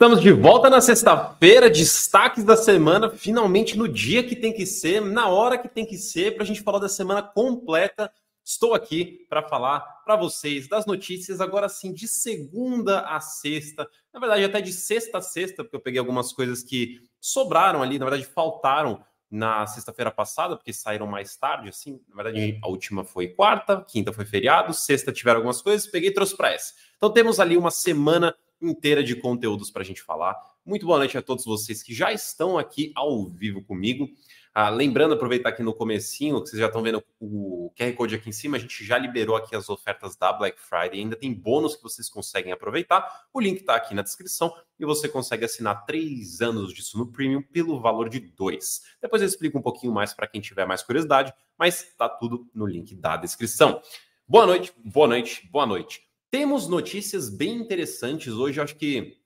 Estamos de volta na sexta-feira, destaques da semana, finalmente no dia que tem que ser, na hora que tem que ser, para a gente falar da semana completa. Estou aqui para falar para vocês das notícias, agora sim, de segunda a sexta, na verdade, até de sexta a sexta, porque eu peguei algumas coisas que sobraram ali, na verdade, faltaram na sexta-feira passada, porque saíram mais tarde, assim. Na verdade, a última foi quarta, quinta foi feriado, sexta tiveram algumas coisas, peguei e trouxe para essa. Então temos ali uma semana inteira de conteúdos para a gente falar. Muito boa noite a todos vocês que já estão aqui ao vivo comigo. Ah, lembrando, aproveitar aqui no comecinho, que vocês já estão vendo o QR Code aqui em cima, a gente já liberou aqui as ofertas da Black Friday, ainda tem bônus que vocês conseguem aproveitar. O link está aqui na descrição e você consegue assinar três anos disso no Premium pelo valor de dois. Depois eu explico um pouquinho mais para quem tiver mais curiosidade, mas está tudo no link da descrição. Boa noite, boa noite, boa noite. Temos notícias bem interessantes hoje. Acho que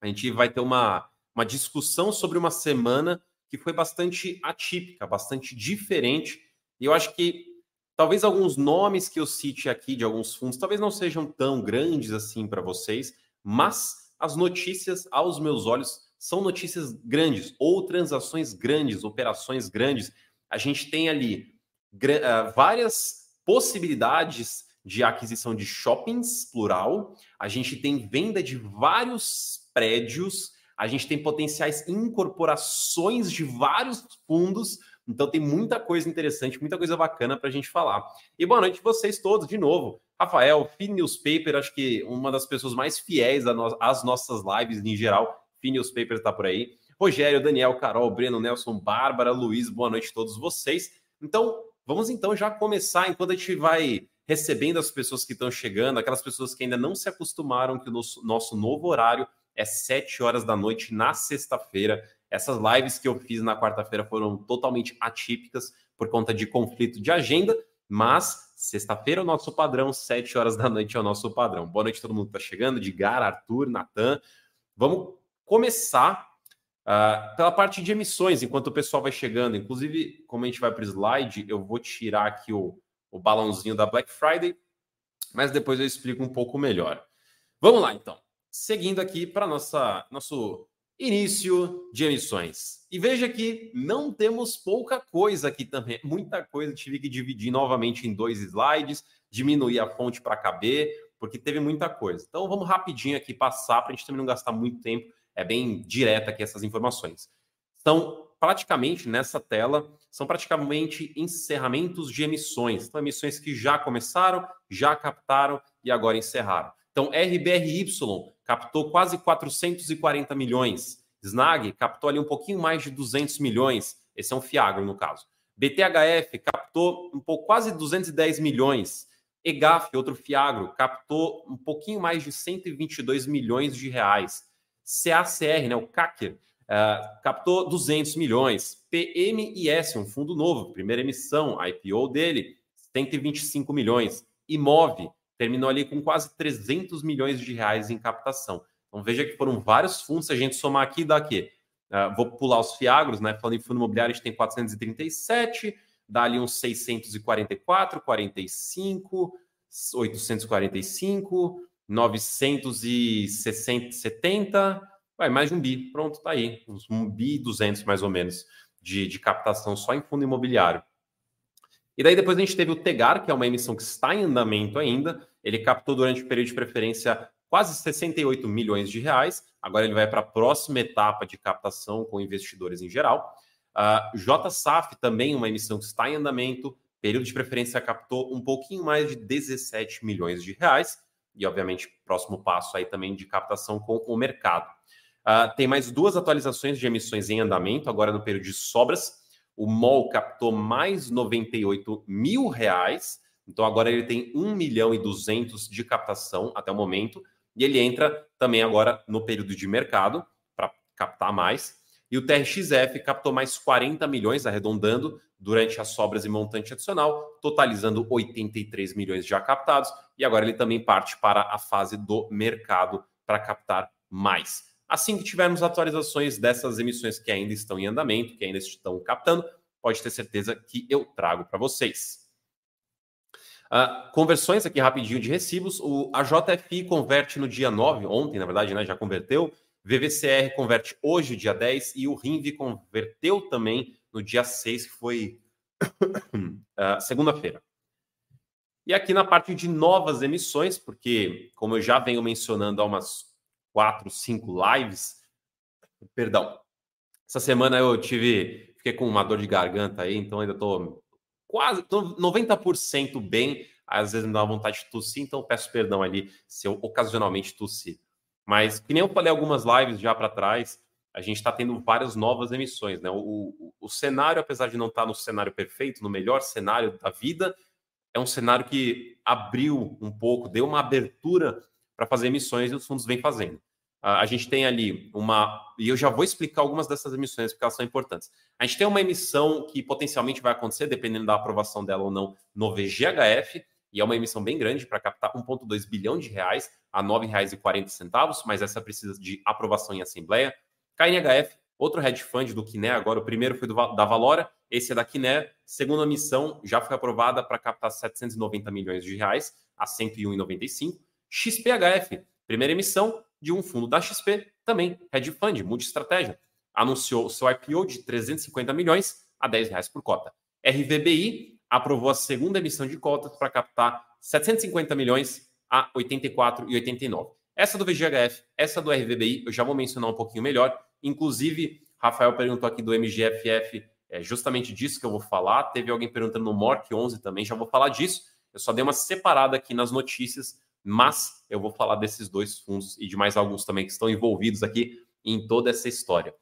a gente vai ter uma, uma discussão sobre uma semana que foi bastante atípica, bastante diferente. E eu acho que talvez alguns nomes que eu cite aqui de alguns fundos talvez não sejam tão grandes assim para vocês, mas as notícias, aos meus olhos, são notícias grandes ou transações grandes, operações grandes. A gente tem ali uh, várias possibilidades de aquisição de shoppings, plural. A gente tem venda de vários prédios. A gente tem potenciais incorporações de vários fundos. Então tem muita coisa interessante, muita coisa bacana para a gente falar. E boa noite vocês todos de novo. Rafael, Fin Newspaper, acho que uma das pessoas mais fiéis às nossas lives em geral. Fin Newspaper está por aí. Rogério, Daniel, Carol, Breno, Nelson, Bárbara, Luiz, boa noite a todos vocês. Então, vamos então já começar, enquanto a gente vai recebendo as pessoas que estão chegando, aquelas pessoas que ainda não se acostumaram que o nosso, nosso novo horário é 7 horas da noite na sexta-feira. Essas lives que eu fiz na quarta-feira foram totalmente atípicas por conta de conflito de agenda, mas sexta-feira é o nosso padrão, 7 horas da noite é o nosso padrão. Boa noite todo mundo que está chegando, Edgar, Arthur, Natan. Vamos começar uh, pela parte de emissões, enquanto o pessoal vai chegando. Inclusive, como a gente vai para o slide, eu vou tirar aqui o, o balãozinho da Black Friday, mas depois eu explico um pouco melhor. Vamos lá, então. Seguindo aqui para nossa nosso início de emissões. E veja que não temos pouca coisa aqui também, muita coisa. Tive que dividir novamente em dois slides, diminuir a fonte para caber, porque teve muita coisa. Então vamos rapidinho aqui passar para a gente também não gastar muito tempo. É bem direta aqui essas informações. Então, praticamente nessa tela são praticamente encerramentos de emissões. Então, emissões que já começaram, já captaram e agora encerraram. Então, RBRY captou quase 440 milhões. Snag captou ali um pouquinho mais de 200 milhões. Esse é um Fiagro, no caso. BTHF captou um pouco, quase 210 milhões. EGAF, outro Fiagro, captou um pouquinho mais de 122 milhões de reais. CACR, né, o CACR, Uh, captou 200 milhões. PMIS, um fundo novo, primeira emissão, IPO dele, 125 milhões. Imove terminou ali com quase 300 milhões de reais em captação. Então veja que foram vários fundos, se a gente somar aqui, dá aqui. Uh, vou pular os fiagros, né? Falando em fundo imobiliário, a gente tem 437, dá ali uns 644, 45, 845, 960, 70, Vai, mais de um bi. Pronto, tá aí. Uns um bi e duzentos, mais ou menos, de, de captação só em fundo imobiliário. E daí depois a gente teve o Tegar, que é uma emissão que está em andamento ainda. Ele captou durante o período de preferência quase 68 milhões de reais. Agora ele vai para a próxima etapa de captação com investidores em geral. Uh, JSAF também uma emissão que está em andamento. Período de preferência captou um pouquinho mais de 17 milhões de reais. E, obviamente, próximo passo aí também de captação com o mercado. Uh, tem mais duas atualizações de emissões em andamento, agora no período de sobras. O MOL captou mais 98 mil reais, então agora ele tem 1 milhão e 200 de captação até o momento, e ele entra também agora no período de mercado para captar mais. E o TRXF captou mais 40 milhões, arredondando, durante as sobras e montante adicional, totalizando 83 milhões já captados, e agora ele também parte para a fase do mercado para captar mais. Assim que tivermos atualizações dessas emissões que ainda estão em andamento, que ainda estão captando, pode ter certeza que eu trago para vocês. Uh, conversões aqui rapidinho de recibos. O, a JFI converte no dia 9, ontem, na verdade, né, já converteu, VVCR converte hoje, dia 10, e o RINV converteu também no dia 6, que foi uh, segunda-feira. E aqui na parte de novas emissões, porque, como eu já venho mencionando há umas quatro, cinco lives, perdão, essa semana eu tive, fiquei com uma dor de garganta aí, então ainda estou quase tô 90% bem. Às vezes me dá vontade de tossir, então peço perdão ali se eu ocasionalmente tossir. Mas, que nem eu falei algumas lives já para trás, a gente está tendo várias novas emissões. Né? O, o, o, cenário, apesar de não estar tá no cenário perfeito, no melhor cenário da vida, é um cenário que abriu um pouco, deu uma abertura para fazer emissões e os fundos vêm fazendo. A gente tem ali uma. E eu já vou explicar algumas dessas emissões, porque elas são importantes. A gente tem uma emissão que potencialmente vai acontecer, dependendo da aprovação dela ou não, no VGHF, e é uma emissão bem grande para captar 1,2 bilhão de reais a R$ 9,40, mas essa precisa de aprovação em assembleia. KNHF, outro hedge fund do Kiné, agora o primeiro foi do, da Valora, esse é da Kiné. Segunda missão já foi aprovada para captar 790 milhões de reais a 101,95. XPHF, primeira emissão de um fundo da XP, também hedge fund, multi-estratégia. Anunciou seu IPO de 350 milhões a 10 reais por cota. RVBI aprovou a segunda emissão de cotas para captar 750 milhões a 84,89. Essa do VGHF, essa do RVBI, eu já vou mencionar um pouquinho melhor. Inclusive, Rafael perguntou aqui do MGFF, é justamente disso que eu vou falar. Teve alguém perguntando no MORC 11 também, já vou falar disso. Eu só dei uma separada aqui nas notícias, mas eu vou falar desses dois fundos e de mais alguns também que estão envolvidos aqui em toda essa história.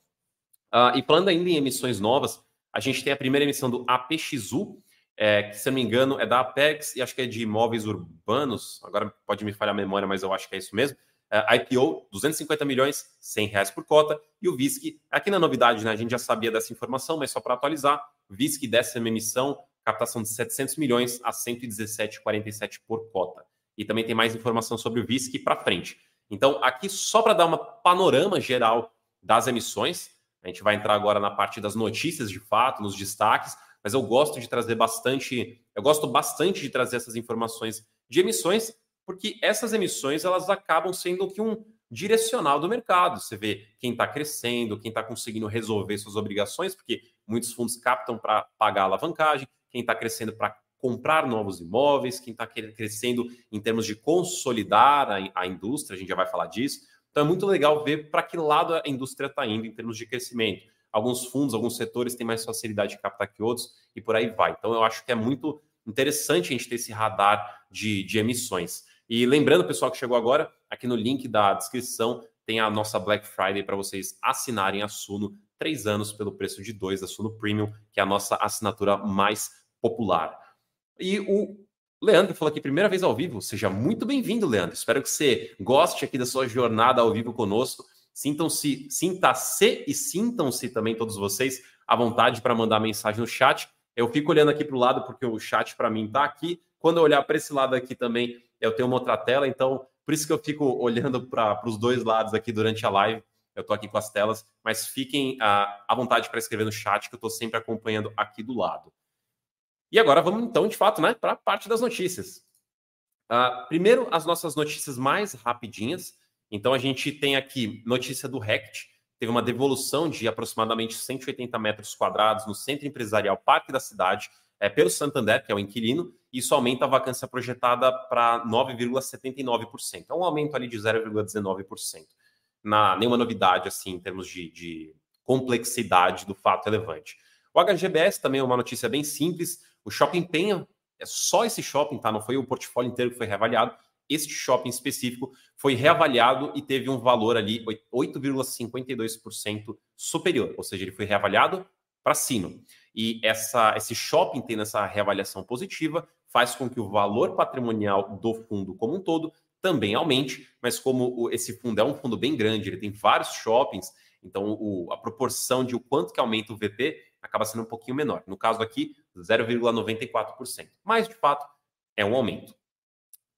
Uh, e falando ainda em emissões novas, a gente tem a primeira emissão do APXU, é, que se não me engano é da Apex e acho que é de imóveis urbanos. Agora pode me falhar a memória, mas eu acho que é isso mesmo. É, IPO, 250 milhões, 100 reais por cota. E o VISC, aqui na novidade, né? A gente já sabia dessa informação, mas só para atualizar, VISC décima emissão, captação de 700 milhões a 117,47 por cota. E também tem mais informação sobre o VISC para frente. Então, aqui só para dar uma panorama geral das emissões, a gente vai entrar agora na parte das notícias de fato, nos destaques, mas eu gosto de trazer bastante, eu gosto bastante de trazer essas informações de emissões, porque essas emissões elas acabam sendo que um direcional do mercado. Você vê quem está crescendo, quem está conseguindo resolver suas obrigações, porque muitos fundos captam para pagar a alavancagem, quem está crescendo para comprar novos imóveis, quem está crescendo em termos de consolidar a, a indústria, a gente já vai falar disso. Então é muito legal ver para que lado a indústria está indo em termos de crescimento alguns fundos, alguns setores têm mais facilidade de captar que outros e por aí vai. Então, eu acho que é muito interessante a gente ter esse radar de, de emissões. E lembrando, pessoal que chegou agora, aqui no link da descrição tem a nossa Black Friday para vocês assinarem a Suno três anos pelo preço de dois da Suno Premium, que é a nossa assinatura mais popular. E o Leandro falou aqui, primeira vez ao vivo. Seja muito bem-vindo, Leandro. Espero que você goste aqui da sua jornada ao vivo conosco. Sintam-se, sinta-se e sintam-se também todos vocês à vontade para mandar mensagem no chat. Eu fico olhando aqui para o lado porque o chat para mim está aqui. Quando eu olhar para esse lado aqui também, eu tenho uma outra tela, então por isso que eu fico olhando para os dois lados aqui durante a live. Eu estou aqui com as telas, mas fiquem ah, à vontade para escrever no chat que eu estou sempre acompanhando aqui do lado. E agora vamos então, de fato, né, para a parte das notícias. Uh, primeiro, as nossas notícias mais rapidinhas. Então a gente tem aqui notícia do RECT, teve uma devolução de aproximadamente 180 metros quadrados no centro empresarial Parque da Cidade, é, pelo Santander, que é o inquilino, isso aumenta a vacância projetada para 9,79%. É um aumento ali de 0,19%. Na, nenhuma novidade assim em termos de, de complexidade do fato relevante. O HGBS também é uma notícia bem simples. O Shopping Penha, é só esse shopping, tá? Não foi o portfólio inteiro que foi reavaliado, este shopping específico foi reavaliado e teve um valor ali 8,52% superior, ou seja, ele foi reavaliado para cima. E essa, esse shopping tendo essa reavaliação positiva faz com que o valor patrimonial do fundo como um todo também aumente, mas como esse fundo é um fundo bem grande, ele tem vários shoppings, então o, a proporção de o quanto que aumenta o VP acaba sendo um pouquinho menor. No caso aqui, 0,94%. Mas, de fato, é um aumento.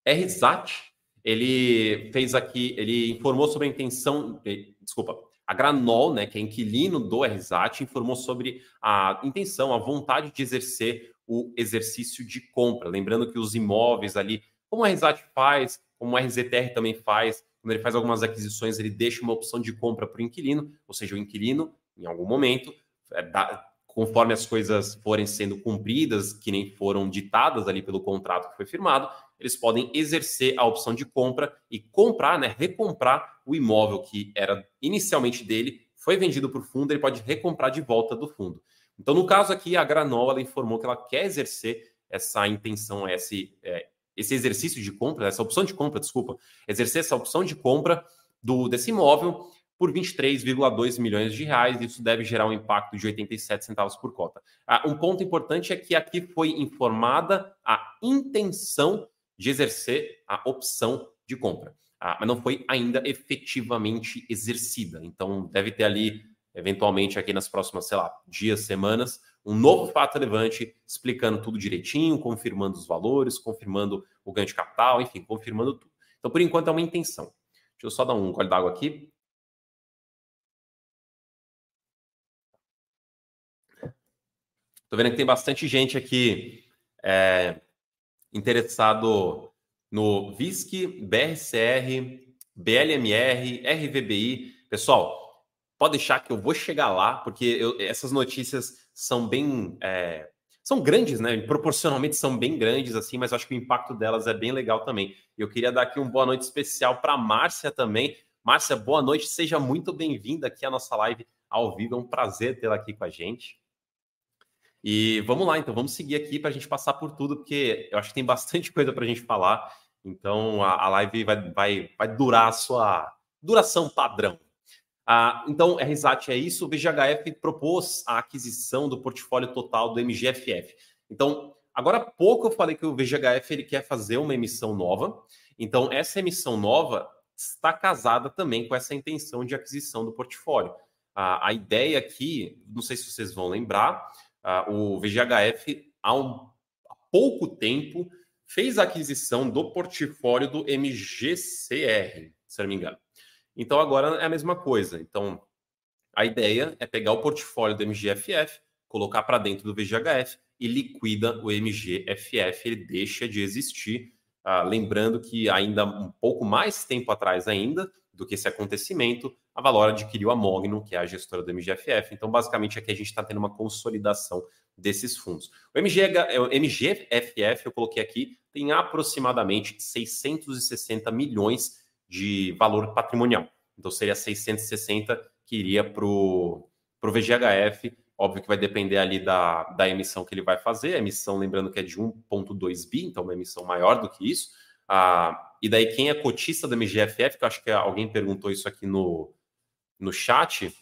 RSAT, ele fez aqui, ele informou sobre a intenção, desculpa, a Granol, né, que é inquilino do RSAT, informou sobre a intenção, a vontade de exercer o exercício de compra. Lembrando que os imóveis ali, como a RSAT faz, como o RZTR também faz, quando ele faz algumas aquisições, ele deixa uma opção de compra para o inquilino, ou seja, o inquilino, em algum momento, é, dá, conforme as coisas forem sendo cumpridas, que nem foram ditadas ali pelo contrato que foi firmado, eles podem exercer a opção de compra e comprar, né, recomprar o imóvel que era inicialmente dele, foi vendido para o fundo, ele pode recomprar de volta do fundo. Então, no caso aqui, a Granol ela informou que ela quer exercer essa intenção, esse, é, esse exercício de compra, essa opção de compra, desculpa, exercer essa opção de compra do desse imóvel por 23,2 milhões de reais. Isso deve gerar um impacto de 87 centavos por cota. Ah, um ponto importante é que aqui foi informada a intenção de exercer a opção de compra, ah, mas não foi ainda efetivamente exercida. Então, deve ter ali, eventualmente, aqui nas próximas, sei lá, dias, semanas, um novo fato relevante explicando tudo direitinho, confirmando os valores, confirmando o ganho de capital, enfim, confirmando tudo. Então, por enquanto, é uma intenção. Deixa eu só dar um gole d'água aqui. Estou vendo que tem bastante gente aqui é, interessado no VISC, BRCR, BLMR, RVBI. Pessoal, pode deixar que eu vou chegar lá, porque eu, essas notícias são bem. É, são grandes, né? Proporcionalmente são bem grandes, assim, mas acho que o impacto delas é bem legal também. Eu queria dar aqui uma boa noite especial para a Márcia também. Márcia, boa noite, seja muito bem-vinda aqui à nossa live ao vivo. É um prazer tê-la aqui com a gente. E vamos lá, então, vamos seguir aqui para a gente passar por tudo, porque eu acho que tem bastante coisa para a gente falar. Então, a, a live vai, vai, vai durar a sua duração padrão. Ah, então, RSAT é isso. O VGHF propôs a aquisição do portfólio total do MGFF. Então, agora há pouco eu falei que o VGHF ele quer fazer uma emissão nova. Então, essa emissão nova está casada também com essa intenção de aquisição do portfólio. a ideia aqui, não sei se vocês vão lembrar, uh, o VGHF, há, um, há pouco tempo, fez a aquisição do portfólio do MGCR, se não me engano. Então agora é a mesma coisa. Então a ideia é pegar o portfólio do MGFF, colocar para dentro do VGHF e liquida o MGFF, ele deixa de existir. Ah, lembrando que ainda um pouco mais tempo atrás ainda do que esse acontecimento, a Valora adquiriu a Mogno, que é a gestora do MGFF. Então, basicamente, aqui a gente está tendo uma consolidação desses fundos. O, MG, o MGFF, eu coloquei aqui, tem aproximadamente 660 milhões de valor patrimonial. Então, seria 660 que iria para o VGHF. Óbvio que vai depender ali da, da emissão que ele vai fazer. A emissão, lembrando que é de 1,2 bi, então uma emissão maior do que isso. Ah, e daí, quem é cotista do MGFF, que eu acho que alguém perguntou isso aqui no, no chat,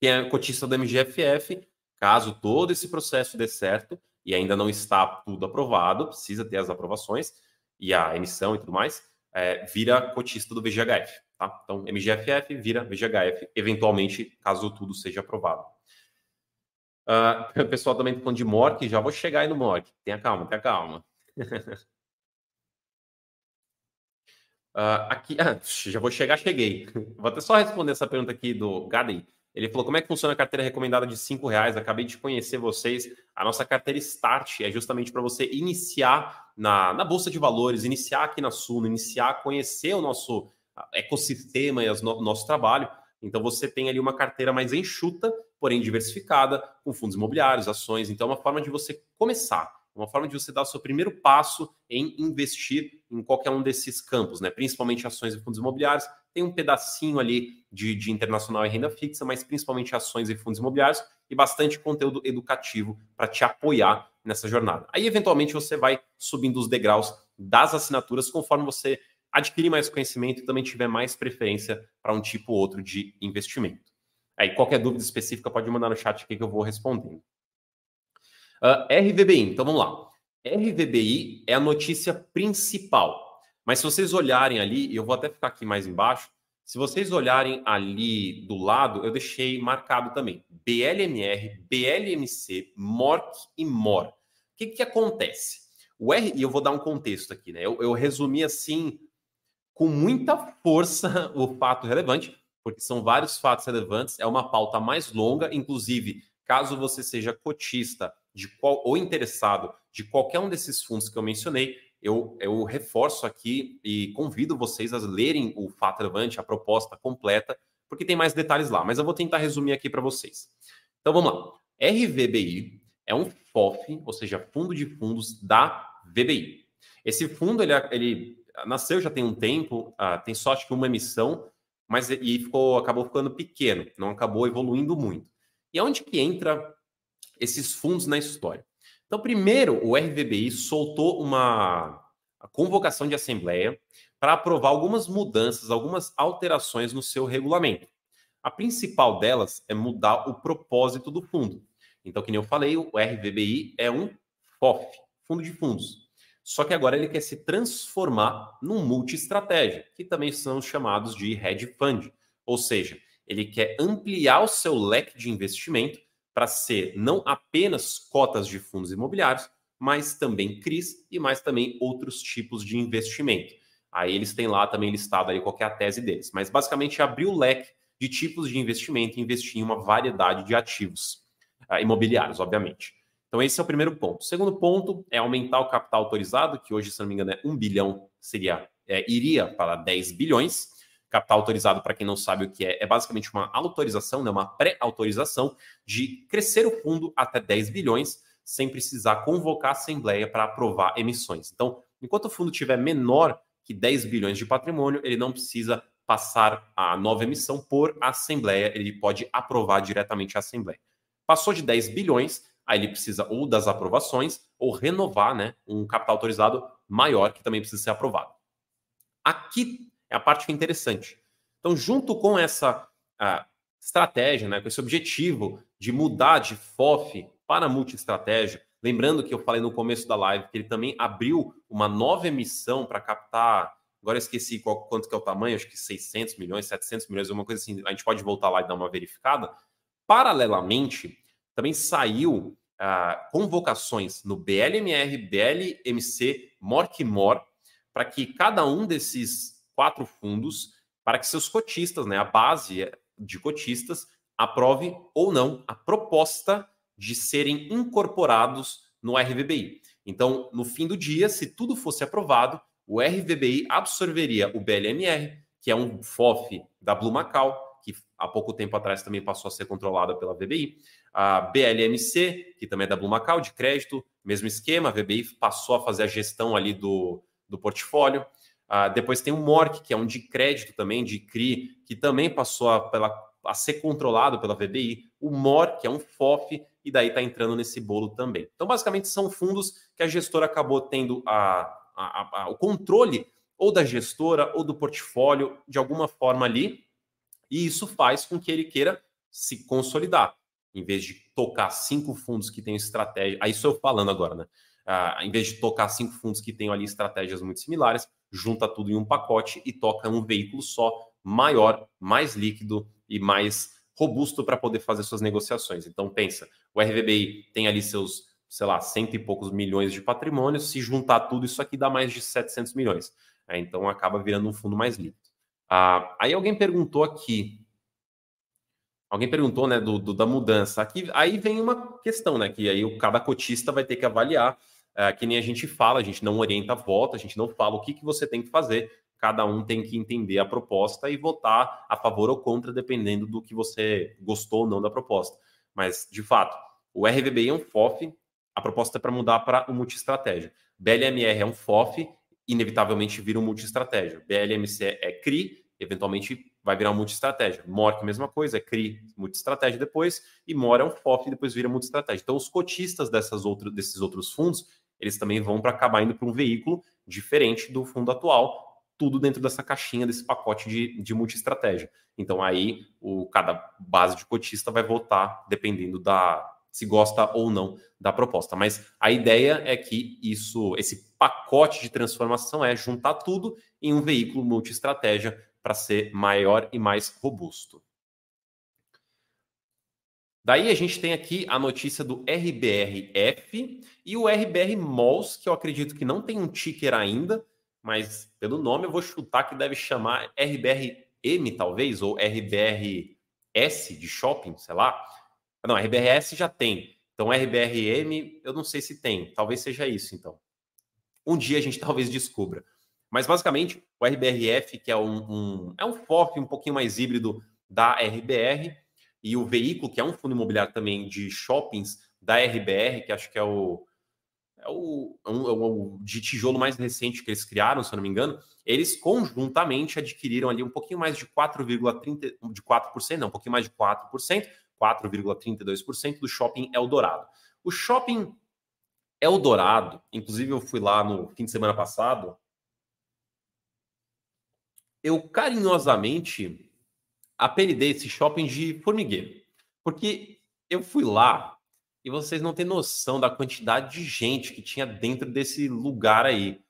quem é cotista do MGFF, caso todo esse processo dê certo, e ainda não está tudo aprovado, precisa ter as aprovações e a emissão e tudo mais, é, vira cotista do VGHF. Tá? Então, MGFF vira VGHF, eventualmente, caso tudo seja aprovado. Uh, o pessoal também está falando de MORC, já vou chegar aí no MORC. Tenha calma, tenha calma. Uh, aqui, ah, já vou chegar, cheguei. Vou até só responder essa pergunta aqui do Gaden. Ele falou: como é que funciona a carteira recomendada de cinco reais? Acabei de conhecer vocês. A nossa carteira Start é justamente para você iniciar na, na Bolsa de Valores, iniciar aqui na Suno, iniciar conhecer o nosso ecossistema e o no, nosso trabalho. Então você tem ali uma carteira mais enxuta, porém diversificada, com fundos imobiliários, ações. Então é uma forma de você começar uma forma de você dar o seu primeiro passo em investir em qualquer um desses campos, né? principalmente ações e fundos imobiliários. Tem um pedacinho ali de, de internacional e renda fixa, mas principalmente ações e fundos imobiliários e bastante conteúdo educativo para te apoiar nessa jornada. Aí, eventualmente, você vai subindo os degraus das assinaturas conforme você adquirir mais conhecimento e também tiver mais preferência para um tipo ou outro de investimento. Aí, qualquer dúvida específica, pode mandar no chat aqui que eu vou respondendo. Uh, ah, RVBI, então vamos lá. RVBI é a notícia principal. Mas se vocês olharem ali, eu vou até ficar aqui mais embaixo, se vocês olharem ali do lado, eu deixei marcado também BLMR, BLMC, MORC e MOR. O que, que acontece? O R, e eu vou dar um contexto aqui, né? Eu, eu resumi assim, com muita força, o fato relevante, porque são vários fatos relevantes, é uma pauta mais longa, inclusive, caso você seja cotista de qual ou interessado de qualquer um desses fundos que eu mencionei, eu, eu reforço aqui e convido vocês a lerem o Fato Levante, a proposta completa, porque tem mais detalhes lá, mas eu vou tentar resumir aqui para vocês. Então vamos lá. RVBI é um FOF, ou seja, fundo de fundos da VBI. Esse fundo ele, ele nasceu já tem um tempo, uh, tem só acho que uma emissão, mas e ficou, acabou ficando pequeno, não acabou evoluindo muito. E aonde que entra esses fundos na história? Então, primeiro, o RVBI soltou uma convocação de assembleia para aprovar algumas mudanças, algumas alterações no seu regulamento. A principal delas é mudar o propósito do fundo. Então, que nem eu falei, o RVBI é um FOF, fundo de fundos. Só que agora ele quer se transformar num multi-estratégia, que também são chamados de hedge fund. Ou seja, ele quer ampliar o seu leque de investimento para ser não apenas cotas de fundos imobiliários, mas também CRIs e mais também outros tipos de investimento. Aí eles têm lá também listado aí qual é a tese deles. Mas basicamente abrir o leque de tipos de investimento e investir em uma variedade de ativos uh, imobiliários, obviamente. Então esse é o primeiro ponto. O segundo ponto é aumentar o capital autorizado, que hoje, se não me engano, é 1 bilhão, seria, é, iria para 10 bilhões. Capital autorizado, para quem não sabe o que é, é basicamente uma autorização, né, uma pré-autorização de crescer o fundo até 10 bilhões, sem precisar convocar a Assembleia para aprovar emissões. Então, enquanto o fundo tiver menor que 10 bilhões de patrimônio, ele não precisa passar a nova emissão por Assembleia, ele pode aprovar diretamente a Assembleia. Passou de 10 bilhões, aí ele precisa ou das aprovações ou renovar né, um capital autorizado maior que também precisa ser aprovado. Aqui é a parte que é interessante. Então, junto com essa estratégia, né, com esse objetivo de mudar de FOF para multi-estratégia, lembrando que eu falei no começo da live que ele também abriu uma nova emissão para captar, agora eu esqueci qual, quanto que é o tamanho, acho que 600 milhões, 700 milhões, alguma coisa assim, a gente pode voltar lá e dar uma verificada. Paralelamente, também saiu ah, convocações no BLMR, BLMC, MORC-MOR, para que cada um desses quatro fundos para que seus cotistas, né, a base de cotistas, aprove ou não a proposta de serem incorporados no RVBI. Então, no fim do dia, se tudo fosse aprovado, o RVBI absorveria o BLMR, que é um FOF da Blue Macau, que há pouco tempo atrás também passou a ser controlada pela VBI, a BLMC, que também é da Blue Macau, de crédito, mesmo esquema, a VBI passou a fazer a gestão ali do, do portfólio. Uh, depois tem o MORC, que é um de crédito também, de CRI, que também passou a, pela, a ser controlado pela VBI. O MOR, que é um FOF, e daí está entrando nesse bolo também. Então, basicamente, são fundos que a gestora acabou tendo a, a, a, o controle ou da gestora ou do portfólio de alguma forma ali, e isso faz com que ele queira se consolidar. Em vez de tocar cinco fundos que têm estratégia, aí estou eu falando agora, né? Uh, em vez de tocar cinco fundos que têm ali estratégias muito similares, junta tudo em um pacote e toca um veículo só, maior, mais líquido e mais robusto para poder fazer suas negociações. Então pensa, o RVBI tem ali seus, sei lá, cento e poucos milhões de patrimônio, se juntar tudo isso aqui dá mais de 700 milhões. É, então acaba virando um fundo mais líquido. Ah, aí alguém perguntou aqui, alguém perguntou, né, do, do, da mudança. Aqui, aí vem uma questão, né, que aí o cada cotista vai ter que avaliar é, que nem a gente fala, a gente não orienta a voto, a gente não fala o que, que você tem que fazer, cada um tem que entender a proposta e votar a favor ou contra, dependendo do que você gostou ou não da proposta. Mas, de fato, o RVBI é um FOF, a proposta é para mudar para o multi-estratégia. BLMR é um FOF, inevitavelmente vira um multi-estratégia. BLMC é CRI, eventualmente vai virar um multi-estratégia. MORC, mesma coisa, é CRI, multi-estratégia depois, e MOR é um FOF e depois vira multi-estratégia. Então, os cotistas dessas outras, desses outros fundos, eles também vão para acabar indo para um veículo diferente do fundo atual, tudo dentro dessa caixinha, desse pacote de, de multi-estratégia. Então aí o, cada base de cotista vai votar dependendo da se gosta ou não da proposta. Mas a ideia é que isso, esse pacote de transformação é juntar tudo em um veículo multi-estratégia para ser maior e mais robusto. Daí a gente tem aqui a notícia do RBRF e o RBR Malls, que eu acredito que não tem um ticker ainda, mas pelo nome eu vou chutar que deve chamar RBRM, talvez, ou RBRS de shopping, sei lá. Não, RBRS já tem. Então, RBRM, eu não sei se tem. Talvez seja isso, então. um dia a gente talvez descubra. Mas basicamente, o RBRF, que é um, um, é um FOF um pouquinho mais híbrido da RBR, e o veículo, que é um fundo imobiliário também de shoppings da RBR, que acho que é o, é o, é um, é o de tijolo mais recente que eles criaram, se eu não me engano, eles conjuntamente adquiriram ali um pouquinho mais de 4,30% de 4%, não, um pouquinho mais de 4%, 4,32% do shopping Eldorado. O shopping Eldorado, inclusive eu fui lá no fim de semana passado, eu carinhosamente apelidei esse shopping de formigueiro, porque eu fui lá e vocês não têm noção da quantidade de gente que tinha dentro desse lugar aí.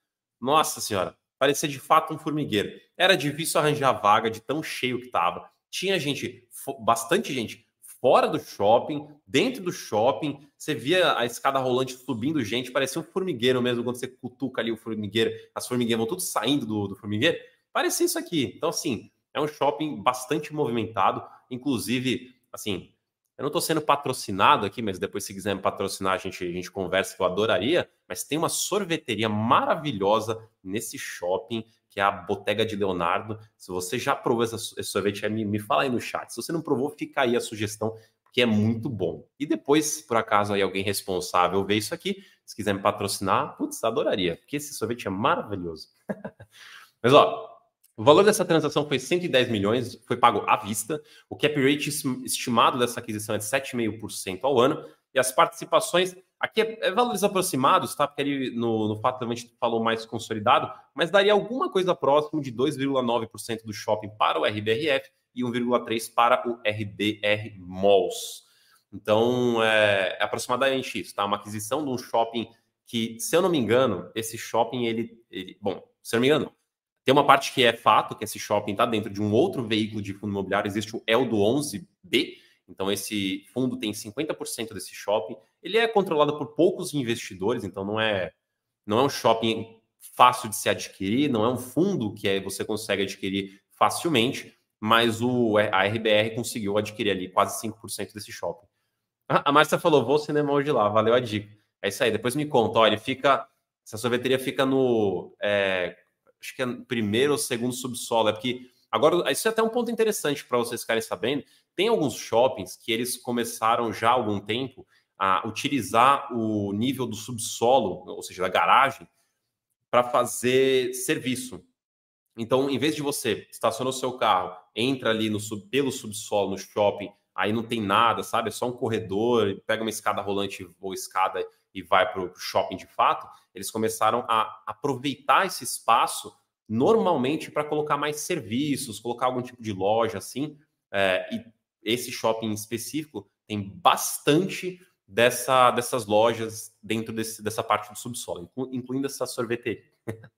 Nossa senhora, parecia de fato um formigueiro. Era difícil arranjar vaga de tão cheio que tava. Tinha gente, bastante gente fora do shopping, dentro do shopping. Você via a escada rolante subindo gente, parecia um formigueiro mesmo quando você cutuca ali o formigueiro. As formigueiras vão tudo saindo do, do formigueiro. Parecia isso aqui. Então, assim, é um shopping bastante movimentado. Inclusive, assim, eu não estou sendo patrocinado aqui, mas depois, se quiser me patrocinar, a gente, a gente conversa, que eu adoraria. Mas tem uma sorveteria maravilhosa nesse shopping, que é a Botega de Leonardo. Se você já provou esse sorvete, me, me fala aí no chat. Se você não provou, fica aí a sugestão, que é muito bom. E depois, por acaso, aí alguém responsável ver isso aqui, se quiser me patrocinar, putz, adoraria, porque esse sorvete é maravilhoso. mas, ó, o valor dessa transação foi 110 milhões, foi pago à vista. O cap rate estimado dessa aquisição é de 7,5% ao ano. E as participações, aqui é, é, valores aproximados, tá? Porque ali no, no fato a gente falou mais consolidado, mas daria alguma coisa próximo de 2,9% do shopping para o RBRF e 1,3% para o RBR Malls. Então, é, é aproximadamente isso, tá? Uma aquisição de um shopping que, se eu não me engano, esse shopping, ele, ele bom, se eu não me engano, tem uma parte que é fato, que esse shopping está dentro de um outro veículo de fundo imobiliário, existe o Eldo 11B, então esse fundo tem 50% desse shopping. Ele é controlado por poucos investidores, então não é, não é um shopping fácil de se adquirir, não é um fundo que é, você consegue adquirir facilmente, mas o, a RBR conseguiu adquirir ali quase 5% desse shopping. A Márcia falou, vou ao cinema hoje lá, valeu a dica. É isso aí, depois me conta, olha, fica, essa sorveteria fica no... É, acho que é primeiro ou segundo subsolo. É porque agora isso é até um ponto interessante para vocês ficarem sabendo. Tem alguns shoppings que eles começaram já há algum tempo a utilizar o nível do subsolo, ou seja, da garagem, para fazer serviço. Então, em vez de você estacionar o seu carro, entra ali no sub, pelo subsolo no shopping, aí não tem nada, sabe? É só um corredor, pega uma escada rolante ou escada e vai para o shopping de fato, eles começaram a aproveitar esse espaço normalmente para colocar mais serviços, colocar algum tipo de loja assim. É, e esse shopping específico tem bastante dessa, dessas lojas dentro desse, dessa parte do subsolo, incluindo essa sorveteria.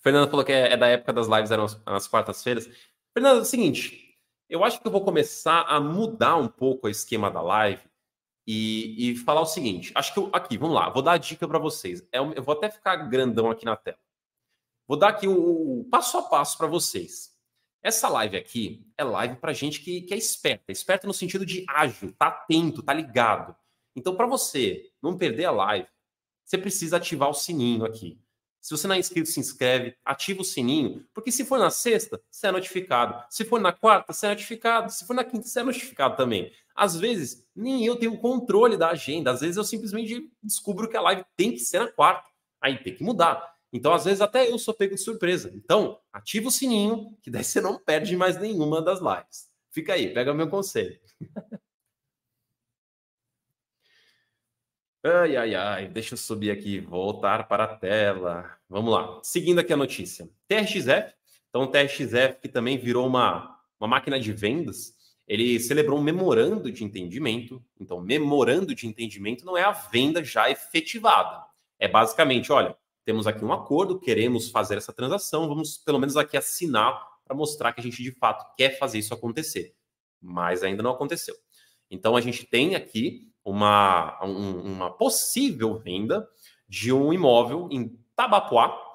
Fernanda falou que é, é, da época das lives, eram as quartas-feiras. Fernanda, é o seguinte, eu acho que eu vou começar a mudar um pouco o esquema da live e, e falar o seguinte: acho que eu, aqui, vamos lá, vou dar a dica para vocês. É, eu vou até ficar grandão aqui na tela. Vou dar aqui o, o passo a passo para vocês. Essa live aqui é live para gente que, que é esperta, esperta no sentido de ágil, tá atento, tá ligado. Então, para você não perder a live, você precisa ativar o sininho aqui. Se você não é inscrito, se inscreve, ativa o sininho, porque se for na sexta, você é notificado. Se for na quarta, você é notificado. Se for na quinta, você é notificado também. Às vezes, nem eu tenho controle da agenda. Às vezes, eu simplesmente descubro que a live tem que ser na quarta. Aí tem que mudar. Então, às vezes, até eu sou pego de surpresa. Então, ativa o sininho, que daí você não perde mais nenhuma das lives. Fica aí, pega meu conselho. Ai, ai, ai, deixa eu subir aqui, voltar para a tela. Vamos lá. Seguindo aqui a notícia. TRXF, então o TRXF que também virou uma, uma máquina de vendas, ele celebrou um memorando de entendimento. Então, memorando de entendimento não é a venda já efetivada. É basicamente, olha, temos aqui um acordo, queremos fazer essa transação, vamos pelo menos aqui assinar para mostrar que a gente de fato quer fazer isso acontecer. Mas ainda não aconteceu. Então, a gente tem aqui uma, um, uma possível venda de um imóvel em Tabapuá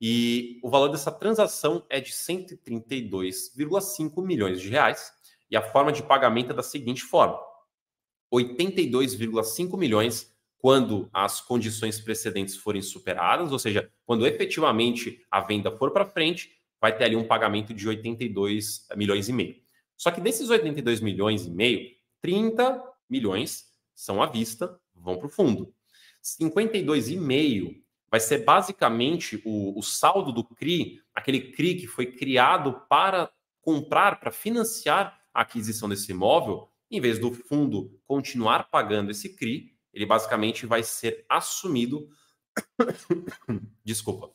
e o valor dessa transação é de 132,5 milhões de reais e a forma de pagamento é da seguinte forma: 82,5 milhões quando as condições precedentes forem superadas, ou seja, quando efetivamente a venda for para frente, vai ter ali um pagamento de 82 milhões e meio. Só que desses 82 milhões e meio, 30 milhões são à vista, vão para o fundo. 52,5 vai ser basicamente o, o saldo do CRI, aquele CRI que foi criado para comprar, para financiar a aquisição desse imóvel, em vez do fundo continuar pagando esse CRI, ele basicamente vai ser assumido. Desculpa.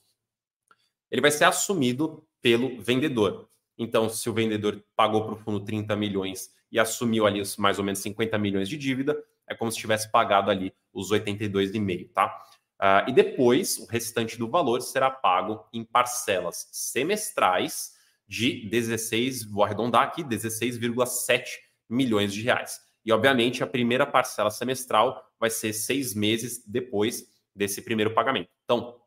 Ele vai ser assumido pelo vendedor. Então, se o vendedor pagou para o fundo 30 milhões e assumiu ali mais ou menos 50 milhões de dívida, é como se tivesse pagado ali os 82,5, tá? Uh, e depois, o restante do valor será pago em parcelas semestrais de 16, vou arredondar aqui, 16,7 milhões de reais. E, obviamente, a primeira parcela semestral vai ser seis meses depois desse primeiro pagamento. Então,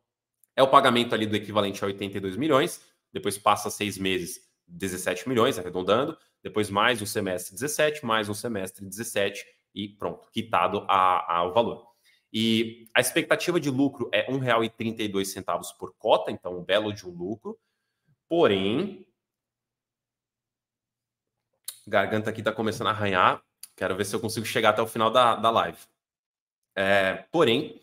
é o pagamento ali do equivalente a 82 milhões, depois passa seis meses, 17 milhões, arredondando, depois mais um semestre 17, mais um semestre 17 e pronto, quitado a, a, o valor. E a expectativa de lucro é R$ 1,32 por cota, então um belo de um lucro. Porém, garganta aqui está começando a arranhar. Quero ver se eu consigo chegar até o final da, da live. É, porém,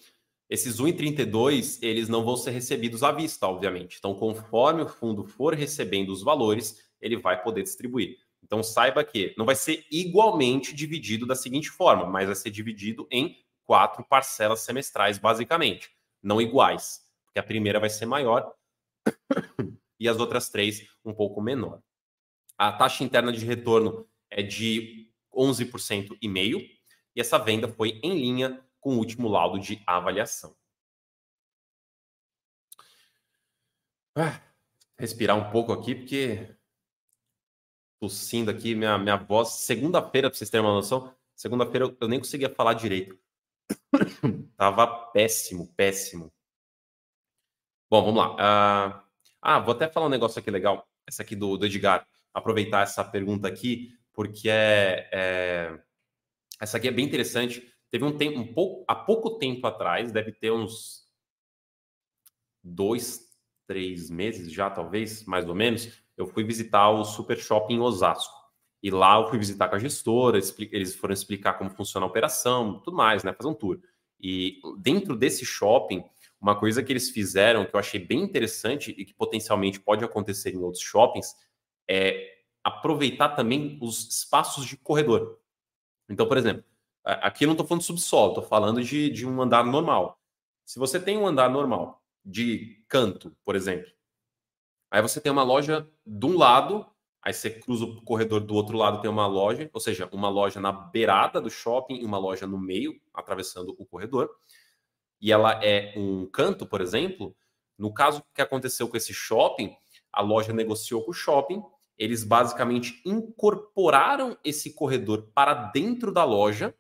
esses 1,32 eles não vão ser recebidos à vista, obviamente. Então, conforme o fundo for recebendo os valores, ele vai poder distribuir. Então, saiba que não vai ser igualmente dividido da seguinte forma, mas vai ser dividido em quatro parcelas semestrais, basicamente, não iguais, porque a primeira vai ser maior e as outras três um pouco menor. A taxa interna de retorno é de 11% e meio, e essa venda foi em linha com o último laudo de avaliação. Ah, respirar um pouco aqui, porque tossindo aqui, minha, minha voz. Segunda-feira, para vocês terem uma noção, segunda-feira eu, eu nem conseguia falar direito. Tava péssimo, péssimo. Bom, vamos lá. Uh, ah, vou até falar um negócio aqui legal. Essa aqui do, do Edgar. Aproveitar essa pergunta aqui porque é, é, essa aqui é bem interessante. Teve um tempo, um pouco, há pouco tempo atrás, deve ter uns dois, três meses já, talvez, mais ou menos, eu fui visitar o Super Shopping Osasco. E lá eu fui visitar com a gestora, eles foram explicar como funciona a operação, tudo mais, né? Fazer um tour. E dentro desse shopping, uma coisa que eles fizeram que eu achei bem interessante e que potencialmente pode acontecer em outros shoppings é aproveitar também os espaços de corredor. Então, por exemplo, aqui eu não estou falando de subsolo, estou falando de, de um andar normal. Se você tem um andar normal de canto, por exemplo, aí você tem uma loja de um lado, aí você cruza o corredor do outro lado, tem uma loja, ou seja, uma loja na beirada do shopping e uma loja no meio, atravessando o corredor. E ela é um canto, por exemplo. No caso que aconteceu com esse shopping, a loja negociou com o shopping eles basicamente incorporaram esse corredor para dentro da loja.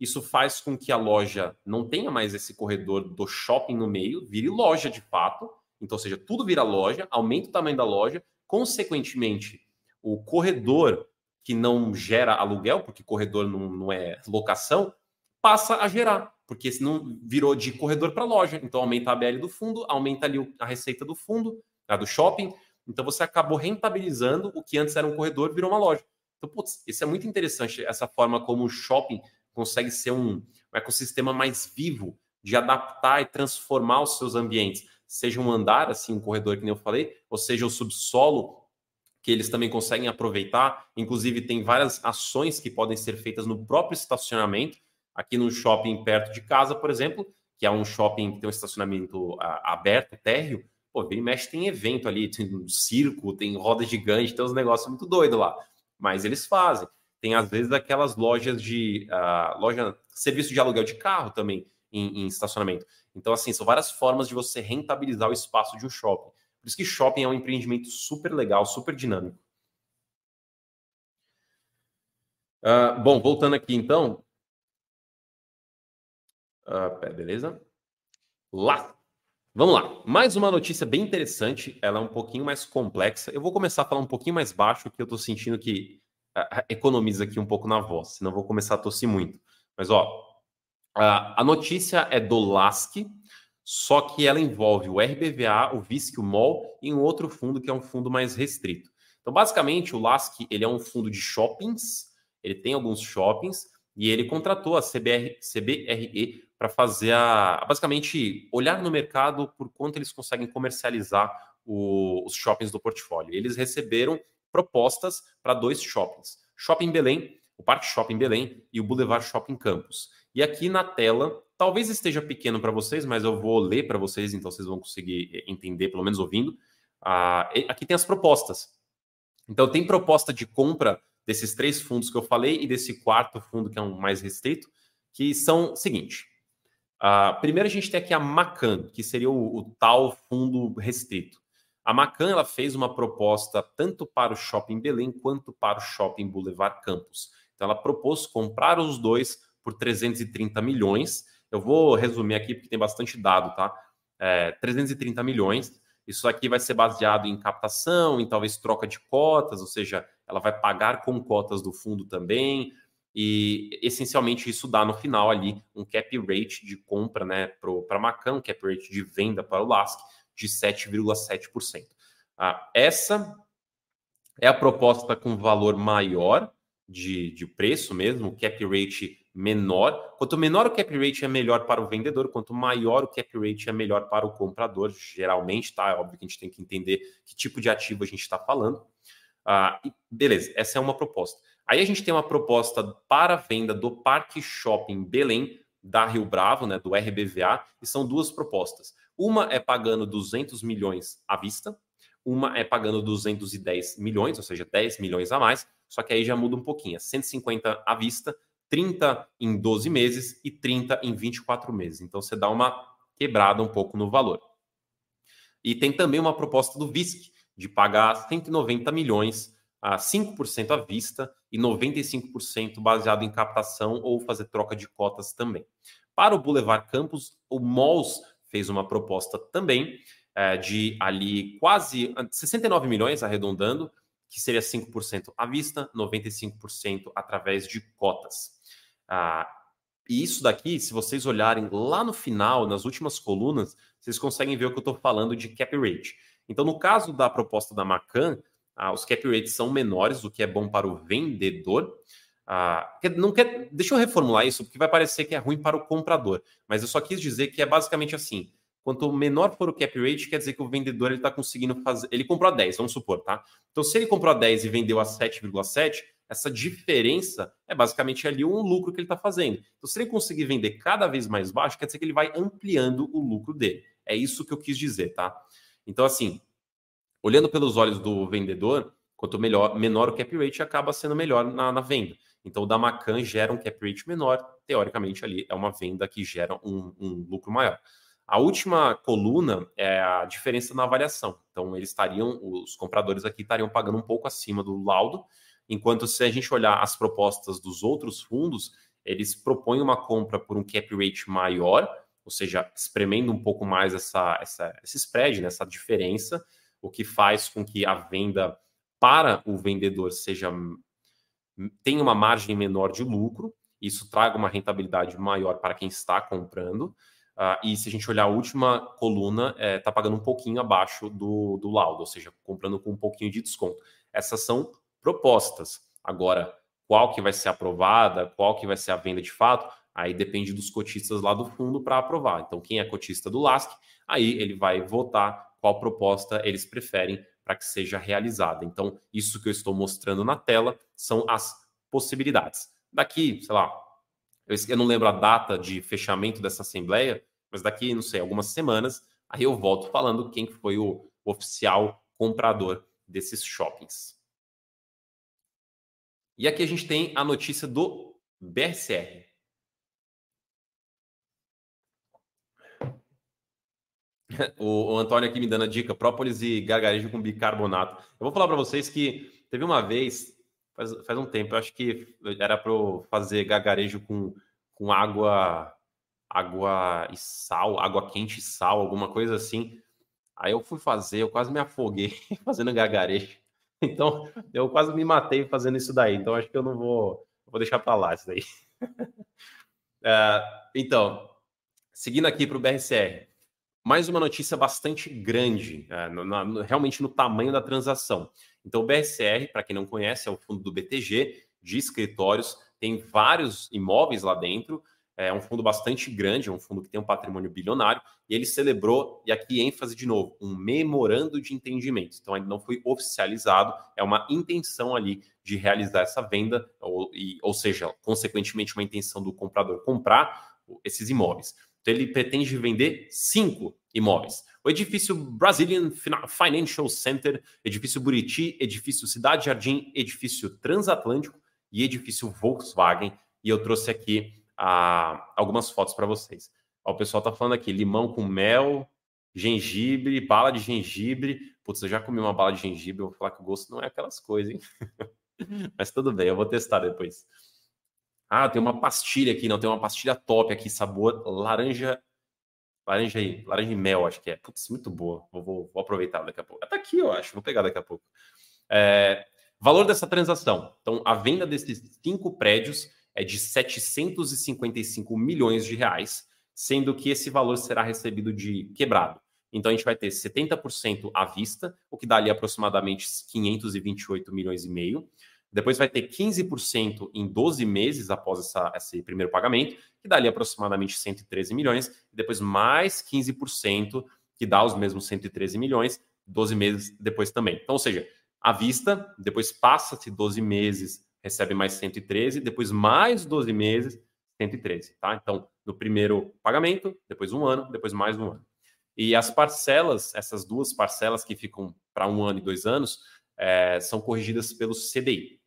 Isso faz com que a loja não tenha mais esse corredor do shopping no meio, vire loja de fato. Então, ou seja, tudo vira loja, aumenta o tamanho da loja. Consequentemente, o corredor que não gera aluguel, porque corredor não, não é locação, passa a gerar, porque senão virou de corredor para loja. Então, aumenta a BL do fundo, aumenta ali a receita do fundo, a do shopping, então você acabou rentabilizando o que antes era um corredor, virou uma loja. Então, putz, isso é muito interessante, essa forma como o shopping consegue ser um, um ecossistema mais vivo de adaptar e transformar os seus ambientes. Seja um andar, assim, um corredor, que nem eu falei, ou seja o subsolo, que eles também conseguem aproveitar. Inclusive, tem várias ações que podem ser feitas no próprio estacionamento. Aqui no shopping perto de casa, por exemplo, que é um shopping que tem um estacionamento aberto, térreo, Pô, vem mexe tem evento ali, tem um circo, tem roda gigante, tem uns negócios muito doidos lá. Mas eles fazem. Tem às vezes aquelas lojas de uh, loja, serviço de aluguel de carro também em, em, estacionamento. Então, assim, são várias formas de você rentabilizar o espaço de um shopping. Por isso que shopping é um empreendimento super legal, super dinâmico. Uh, bom, voltando aqui então. Uh, beleza? Lá Vamos lá, mais uma notícia bem interessante, ela é um pouquinho mais complexa. Eu vou começar a falar um pouquinho mais baixo, que eu estou sentindo que uh, economiza aqui um pouco na voz, senão vou começar a tossir muito. Mas ó, a notícia é do LASC, só que ela envolve o RBVA, o VISC, o MOL e um outro fundo que é um fundo mais restrito. Então, basicamente, o LASC ele é um fundo de shoppings, ele tem alguns shoppings, e ele contratou a CBR, CBRE para fazer a. basicamente olhar no mercado por quanto eles conseguem comercializar o, os shoppings do portfólio. Eles receberam propostas para dois shoppings: Shopping Belém, o Parque Shopping Belém e o Boulevard Shopping Campus. E aqui na tela, talvez esteja pequeno para vocês, mas eu vou ler para vocês, então vocês vão conseguir eh, entender, pelo menos ouvindo. Ah, aqui tem as propostas. Então, tem proposta de compra desses três fundos que eu falei e desse quarto fundo que é um mais restrito, que são o seguinte. Uh, primeiro a gente tem aqui a Macan, que seria o, o, tal fundo restrito. A Macan ela fez uma proposta tanto para o Shopping Belém quanto para o Shopping Boulevard Campus. Então ela propôs comprar os dois por 330 milhões. Eu vou resumir aqui porque tem bastante dado, tá? É, 330 milhões. Isso aqui vai ser baseado em captação, em talvez troca de cotas, ou seja, ela vai pagar com cotas do fundo também. E essencialmente isso dá no final ali um cap rate de compra né, para a Macan, um cap rate de venda para o LASC de 7,7%. Ah, essa é a proposta com valor maior de, de preço mesmo, cap rate menor. Quanto menor o cap rate é melhor para o vendedor, quanto maior o cap rate é melhor para o comprador, geralmente, tá? É óbvio que a gente tem que entender que tipo de ativo a gente está falando. Ah, beleza, essa é uma proposta. Aí a gente tem uma proposta para venda do Parque Shopping Belém, da Rio Bravo, né, do RBVA, e são duas propostas. Uma é pagando 200 milhões à vista, uma é pagando 210 milhões, ou seja, 10 milhões a mais, só que aí já muda um pouquinho, é 150 à vista 30 em 12 meses e 30 em 24 meses. Então você dá uma quebrada um pouco no valor. E tem também uma proposta do VISC de pagar 190 milhões a 5% à vista e 95% baseado em captação ou fazer troca de cotas também. Para o Boulevard Campus, o MOLS fez uma proposta também é, de ali quase 69 milhões, arredondando, que seria 5% à vista, 95% através de cotas. Ah, e isso daqui, se vocês olharem lá no final, nas últimas colunas, vocês conseguem ver o que eu estou falando de cap rate. Então, no caso da proposta da Macan, ah, os cap rates são menores, o que é bom para o vendedor. Ah, não quer, deixa eu reformular isso, porque vai parecer que é ruim para o comprador. Mas eu só quis dizer que é basicamente assim: quanto menor for o cap rate, quer dizer que o vendedor está conseguindo fazer. Ele comprou a 10, vamos supor, tá? Então, se ele comprou a 10 e vendeu a 7,7, essa diferença é basicamente ali um lucro que ele está fazendo. Então, se ele conseguir vender cada vez mais baixo, quer dizer que ele vai ampliando o lucro dele. É isso que eu quis dizer, tá? Então, assim, olhando pelos olhos do vendedor, quanto melhor, menor o cap rate, acaba sendo melhor na, na venda. Então, o da Macan gera um cap rate menor, teoricamente ali é uma venda que gera um, um lucro maior. A última coluna é a diferença na avaliação. Então, eles estariam, os compradores aqui estariam pagando um pouco acima do laudo, Enquanto se a gente olhar as propostas dos outros fundos, eles propõem uma compra por um cap rate maior, ou seja, espremendo um pouco mais essa, essa, esse spread, né, essa diferença, o que faz com que a venda para o vendedor seja tenha uma margem menor de lucro, isso traga uma rentabilidade maior para quem está comprando. Uh, e se a gente olhar a última coluna, está é, tá pagando um pouquinho abaixo do, do laudo, ou seja, comprando com um pouquinho de desconto. Essas são propostas. Agora, qual que vai ser aprovada, qual que vai ser a venda de fato, aí depende dos cotistas lá do fundo para aprovar. Então, quem é cotista do LASC, aí ele vai votar qual proposta eles preferem para que seja realizada. Então, isso que eu estou mostrando na tela são as possibilidades. Daqui, sei lá, eu não lembro a data de fechamento dessa assembleia, mas daqui, não sei, algumas semanas, aí eu volto falando quem foi o oficial comprador desses shoppings. E aqui a gente tem a notícia do BRCR. O, o, Antônio aqui me dando a dica: própolis e gargarejo com bicarbonato. Eu vou falar para vocês que teve uma vez, faz, faz um tempo, eu acho que era para fazer gargarejo com, com água, água e sal, água quente e sal, alguma coisa assim. Aí eu fui fazer, eu quase me afoguei fazendo gargarejo. Então, eu quase me matei fazendo isso daí. Então, acho que eu não vou, vou deixar para lá isso daí. Uh, então, seguindo aqui para o BRCR, mais uma notícia bastante grande, uh, no, no, realmente no tamanho da transação. Então, o BRCR, para quem não conhece, é o fundo do BTG de escritórios, tem vários imóveis lá dentro. É um fundo bastante grande, é um fundo que tem um patrimônio bilionário, e ele celebrou, e aqui ênfase de novo, um memorando de entendimento. Então ainda não foi oficializado, é uma intenção ali de realizar essa venda, ou, e, ou seja, consequentemente, uma intenção do comprador comprar esses imóveis. Então ele pretende vender cinco imóveis. O edifício Brazilian Financial Center, edifício Buriti, edifício Cidade Jardim, edifício Transatlântico e edifício Volkswagen. E eu trouxe aqui ah, algumas fotos para vocês. Ó, o pessoal tá falando aqui: limão com mel, gengibre, bala de gengibre. Putz, eu já comi uma bala de gengibre, eu vou falar que o gosto não é aquelas coisas, hein? Mas tudo bem, eu vou testar depois. Ah, tem uma pastilha aqui, não, tem uma pastilha top aqui, sabor laranja. Laranja aí, laranja e mel, acho que é. Putz, muito boa. Vou, vou, vou aproveitar daqui a pouco. Tá aqui, eu acho, vou pegar daqui a pouco. É, valor dessa transação. Então, a venda desses cinco prédios é de 755 milhões de reais, sendo que esse valor será recebido de quebrado. Então a gente vai ter 70% à vista, o que dá ali aproximadamente 528 milhões e meio. Depois vai ter 15% em 12 meses após essa, esse primeiro pagamento, que dá ali aproximadamente 113 milhões. E depois mais 15%, que dá os mesmos 113 milhões, 12 meses depois também. Então, ou seja, à vista, depois passa-se 12 meses, recebe mais 113, depois mais 12 meses, 113, tá? Então, no primeiro pagamento, depois um ano, depois mais um ano. E as parcelas, essas duas parcelas que ficam para um ano e dois anos, é, são corrigidas pelo CDI.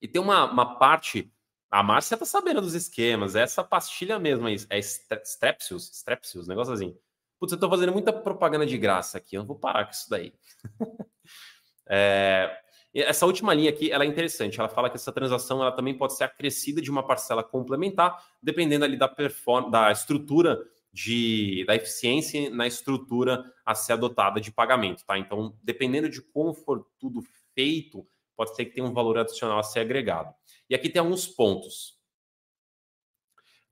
E tem uma, uma parte, a Márcia está sabendo dos esquemas, é essa pastilha mesmo, é Strepsius, Strepsius, negócio assim. Putz, eu estou fazendo muita propaganda de graça aqui, eu não vou parar com isso daí. é, essa última linha aqui, ela é interessante. Ela fala que essa transação ela também pode ser acrescida de uma parcela complementar, dependendo ali da performance, da estrutura de, da eficiência na estrutura a ser adotada de pagamento, tá? Então, dependendo de como for tudo feito, pode ser que tenha um valor adicional a ser agregado. E aqui tem alguns pontos.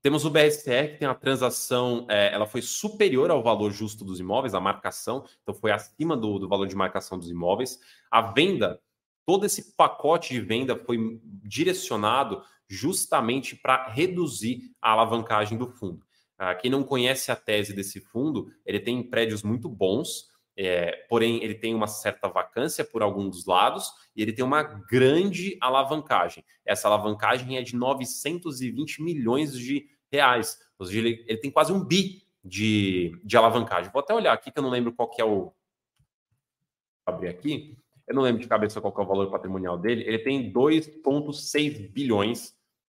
Temos o BSR, que tem a transação, é, ela foi superior ao valor justo dos imóveis, a marcação, então foi acima do, do valor de marcação dos imóveis. A venda Todo esse pacote de venda foi direcionado justamente para reduzir a alavancagem do fundo. Ah, quem não conhece a tese desse fundo, ele tem prédios muito bons, é, porém ele tem uma certa vacância por algum dos lados e ele tem uma grande alavancagem. Essa alavancagem é de 920 milhões de reais. Ou seja, ele, ele tem quase um bi de, de alavancagem. Vou até olhar aqui que eu não lembro qual que é o. Vou abrir aqui. Eu não lembro de cabeça qual é o valor patrimonial dele. Ele tem 2,6 bilhões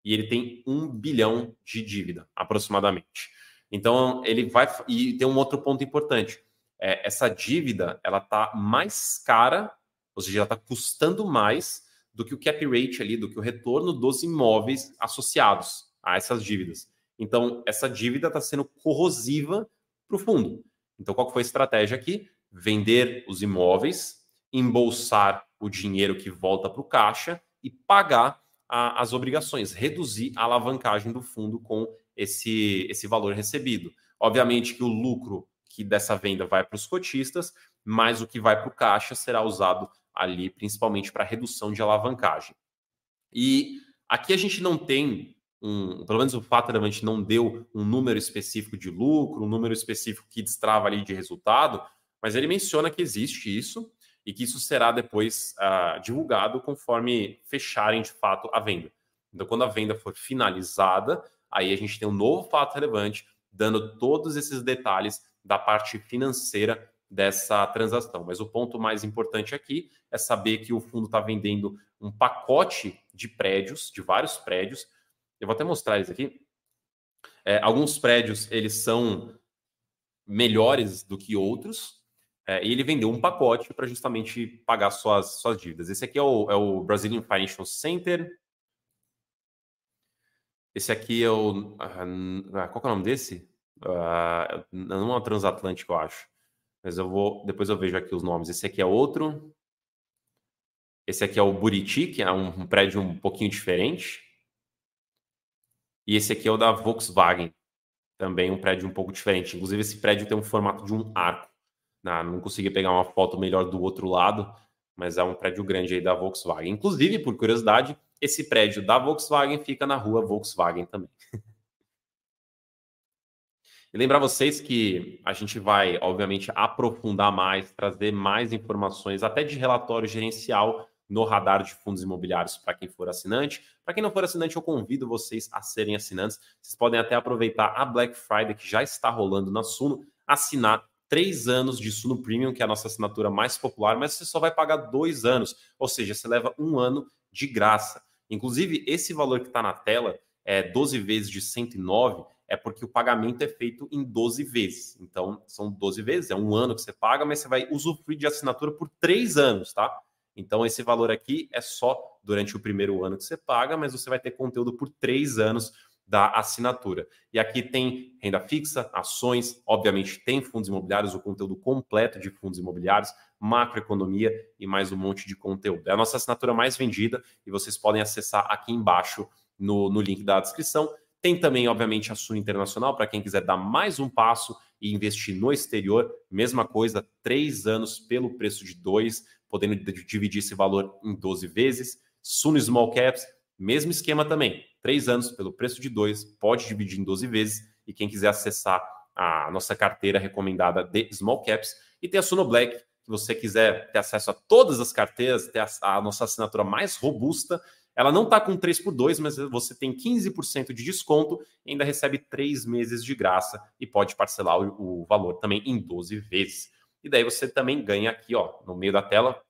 e ele tem 1 bilhão de dívida, aproximadamente. Então, ele vai. E tem um outro ponto importante. É, essa dívida ela está mais cara, ou seja, ela está custando mais do que o cap rate ali, do que o retorno dos imóveis associados a essas dívidas. Então, essa dívida está sendo corrosiva para o fundo. Então, qual foi a estratégia aqui? Vender os imóveis embolsar o dinheiro que volta para o caixa e pagar a, as obrigações, reduzir a alavancagem do fundo com esse, esse valor recebido. Obviamente que o lucro que dessa venda vai para os cotistas, mas o que vai para o caixa será usado ali principalmente para redução de alavancagem. E aqui a gente não tem um, pelo menos o fato gente não deu um número específico de lucro, um número específico que destrava ali de resultado, mas ele menciona que existe isso e que isso será depois uh, divulgado conforme fecharem de fato a venda. Então, quando a venda for finalizada, aí a gente tem um novo fato relevante, dando todos esses detalhes da parte financeira dessa transação. Mas o ponto mais importante aqui é saber que o fundo está vendendo um pacote de prédios, de vários prédios. Eu vou até mostrar eles aqui. É, alguns prédios eles são melhores do que outros, é, e ele vendeu um pacote para justamente pagar suas, suas dívidas. Esse aqui é o, é o Brazilian Financial Center. Esse aqui é o. Uh, qual é o nome desse? Uh, não é o Transatlântico, eu acho. Mas eu vou. Depois eu vejo aqui os nomes. Esse aqui é outro. Esse aqui é o Buriti, que é um, prédio um pouquinho diferente. E esse aqui é o da Volkswagen, também um prédio um pouco diferente. Inclusive, esse prédio tem um formato de um arco. Não, não consegui pegar uma foto melhor do outro lado, mas é um prédio grande aí da Volkswagen. Inclusive, por curiosidade, esse prédio da Volkswagen fica na rua Volkswagen também. E lembrar vocês que a gente vai, obviamente, aprofundar mais, trazer mais informações, até de relatório gerencial no radar de fundos imobiliários para quem for assinante. Para quem não for assinante, eu convido vocês a serem assinantes. Vocês podem até aproveitar a Black Friday, que já está rolando na Suno, assinar três anos de Suno Premium, que é a nossa assinatura mais popular, mas você só vai pagar dois anos, ou seja, você leva um ano de graça. Inclusive, esse valor que está na tela, é 12 vezes de 109, é porque o pagamento é feito em 12 vezes. Então, são 12 vezes, é um ano que você paga, mas você vai usufruir de assinatura por três anos, tá? Então, esse valor aqui é só durante o primeiro ano que você paga, mas você vai ter conteúdo por três anos da assinatura. E aqui tem renda fixa, ações, obviamente tem fundos imobiliários, o conteúdo completo de fundos imobiliários, macroeconomia e mais um monte de conteúdo. É a nossa assinatura mais vendida e vocês podem acessar aqui embaixo no, no link da descrição. Tem também, obviamente, a Suno Internacional, para quem quiser dar mais um passo e investir no exterior. Mesma coisa, três anos pelo preço de dois, podendo dividir esse valor em 12 vezes. Suno Small Caps, mesmo esquema também. Três anos pelo preço de dois, pode dividir em 12 vezes. E quem quiser acessar a nossa carteira recomendada de Small Caps. E tem a Suno Black, se você quiser ter acesso a todas as carteiras, ter a nossa assinatura mais robusta, ela não está com 3 por 2, mas você tem 15% de desconto ainda recebe 3 meses de graça e pode parcelar o, o, valor também em 12 vezes. E daí você também ganha aqui, ó, no meio da tela,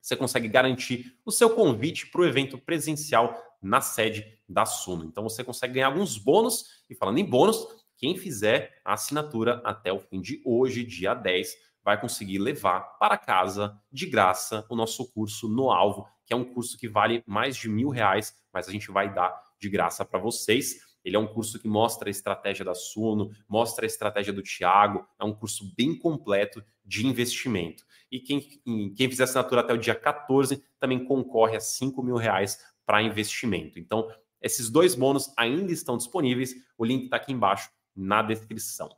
você consegue garantir o seu convite para o evento presencial na sede da Suno. Então você consegue ganhar alguns bônus. E falando em bônus, quem fizer a assinatura até o fim de hoje, dia 10, vai conseguir levar para casa de graça o nosso curso no alvo, que é um curso que vale mais de mil reais, mas a gente vai dar de graça para vocês. Ele é um curso que mostra a estratégia da Suno, mostra a estratégia do Tiago, é um curso bem completo de investimento. E quem, quem fizer assinatura até o dia 14 também concorre a 5 mil reais para investimento. Então, esses dois bônus ainda estão disponíveis. O link está aqui embaixo na descrição.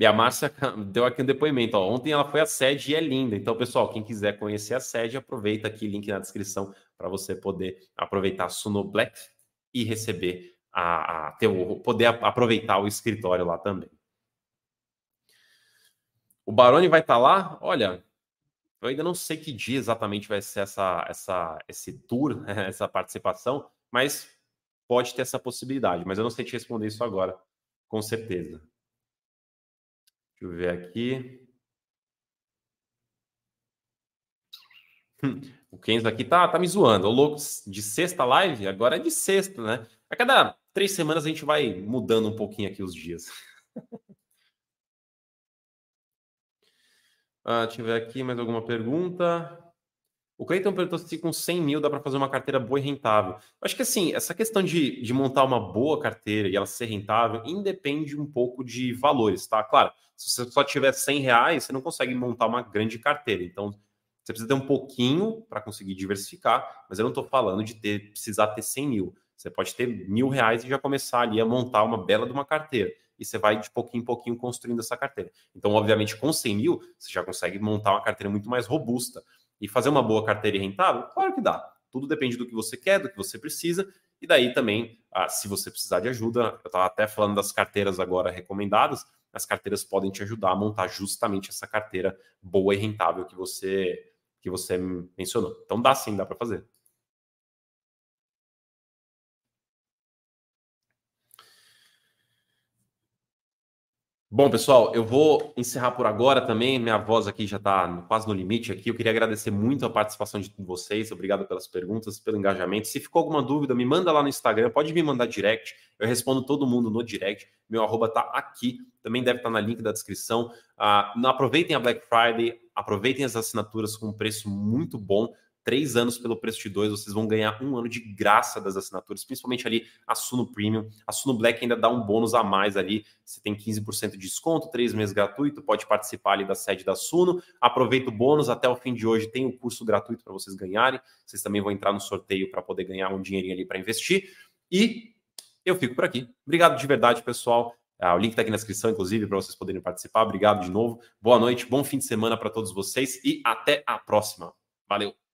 E a Márcia deu aqui um depoimento. Ó. Ontem ela foi à sede e é linda. Então, pessoal, quem quiser conhecer a sede, aproveita aqui, link na descrição, para você poder aproveitar a Suno Black e receber a, a ter o, poder aproveitar o escritório lá também. O Baroni vai estar tá lá? Olha, eu ainda não sei que dia exatamente vai ser essa, essa, esse tour, essa participação, mas pode ter essa possibilidade. Mas eu não sei te responder isso agora, com certeza. Deixa eu ver aqui. O Kenzo aqui tá, tá me zoando. O louco de sexta live, agora é de sexta, né? A cada três semanas a gente vai mudando um pouquinho aqui os dias. ah, deixa eu ver aqui mais alguma pergunta. O Cleiton perguntou se com 100 mil dá para fazer uma carteira boa e rentável. Eu acho que assim, essa questão de, de montar uma boa carteira e ela ser rentável independe um pouco de valores, tá? Claro, se você só tiver 100 reais, você não consegue montar uma grande carteira. Então, você precisa ter um pouquinho para conseguir diversificar, mas eu não estou falando de ter, precisar ter 100 mil. Você pode ter mil reais e já começar ali a montar uma bela de uma carteira. E você vai de pouquinho em pouquinho construindo essa carteira. Então, obviamente, com 100 mil, você já consegue montar uma carteira muito mais robusta e fazer uma boa carteira rentável? Claro que dá. Tudo depende do que você quer, do que você precisa. E daí também, ah, se você precisar de ajuda, eu estava até falando das carteiras agora recomendadas, as carteiras podem te ajudar a montar justamente essa carteira boa e rentável que você que você mencionou. Então dá sim, dá para fazer. Bom, pessoal, eu vou encerrar por agora também. Minha voz aqui já está quase no limite aqui. Eu queria agradecer muito a participação de vocês. Obrigado pelas perguntas, pelo engajamento. Se ficou alguma dúvida, me manda lá no Instagram. Pode me mandar direct. Eu respondo todo mundo no direct. Meu arroba está aqui. Também deve estar tá na link da descrição. Uh, aproveitem a Black Friday. Aproveitem as assinaturas com um preço muito bom três anos pelo preço de dois, vocês vão ganhar um ano de graça das assinaturas, principalmente ali a Suno Premium. A Suno Black ainda dá um bônus a mais ali, você tem 15% de desconto, três meses gratuito, pode participar ali da sede da Suno. Aproveita o bônus, até o fim de hoje tem o curso gratuito para vocês ganharem. Vocês também vão entrar no sorteio para poder ganhar um dinheirinho ali para investir. E eu fico por aqui. Obrigado de verdade, pessoal. Ah, o link está aqui na descrição, inclusive, para vocês poderem participar. Obrigado de novo. Boa noite, bom fim de semana para todos vocês e até a próxima. Valeu!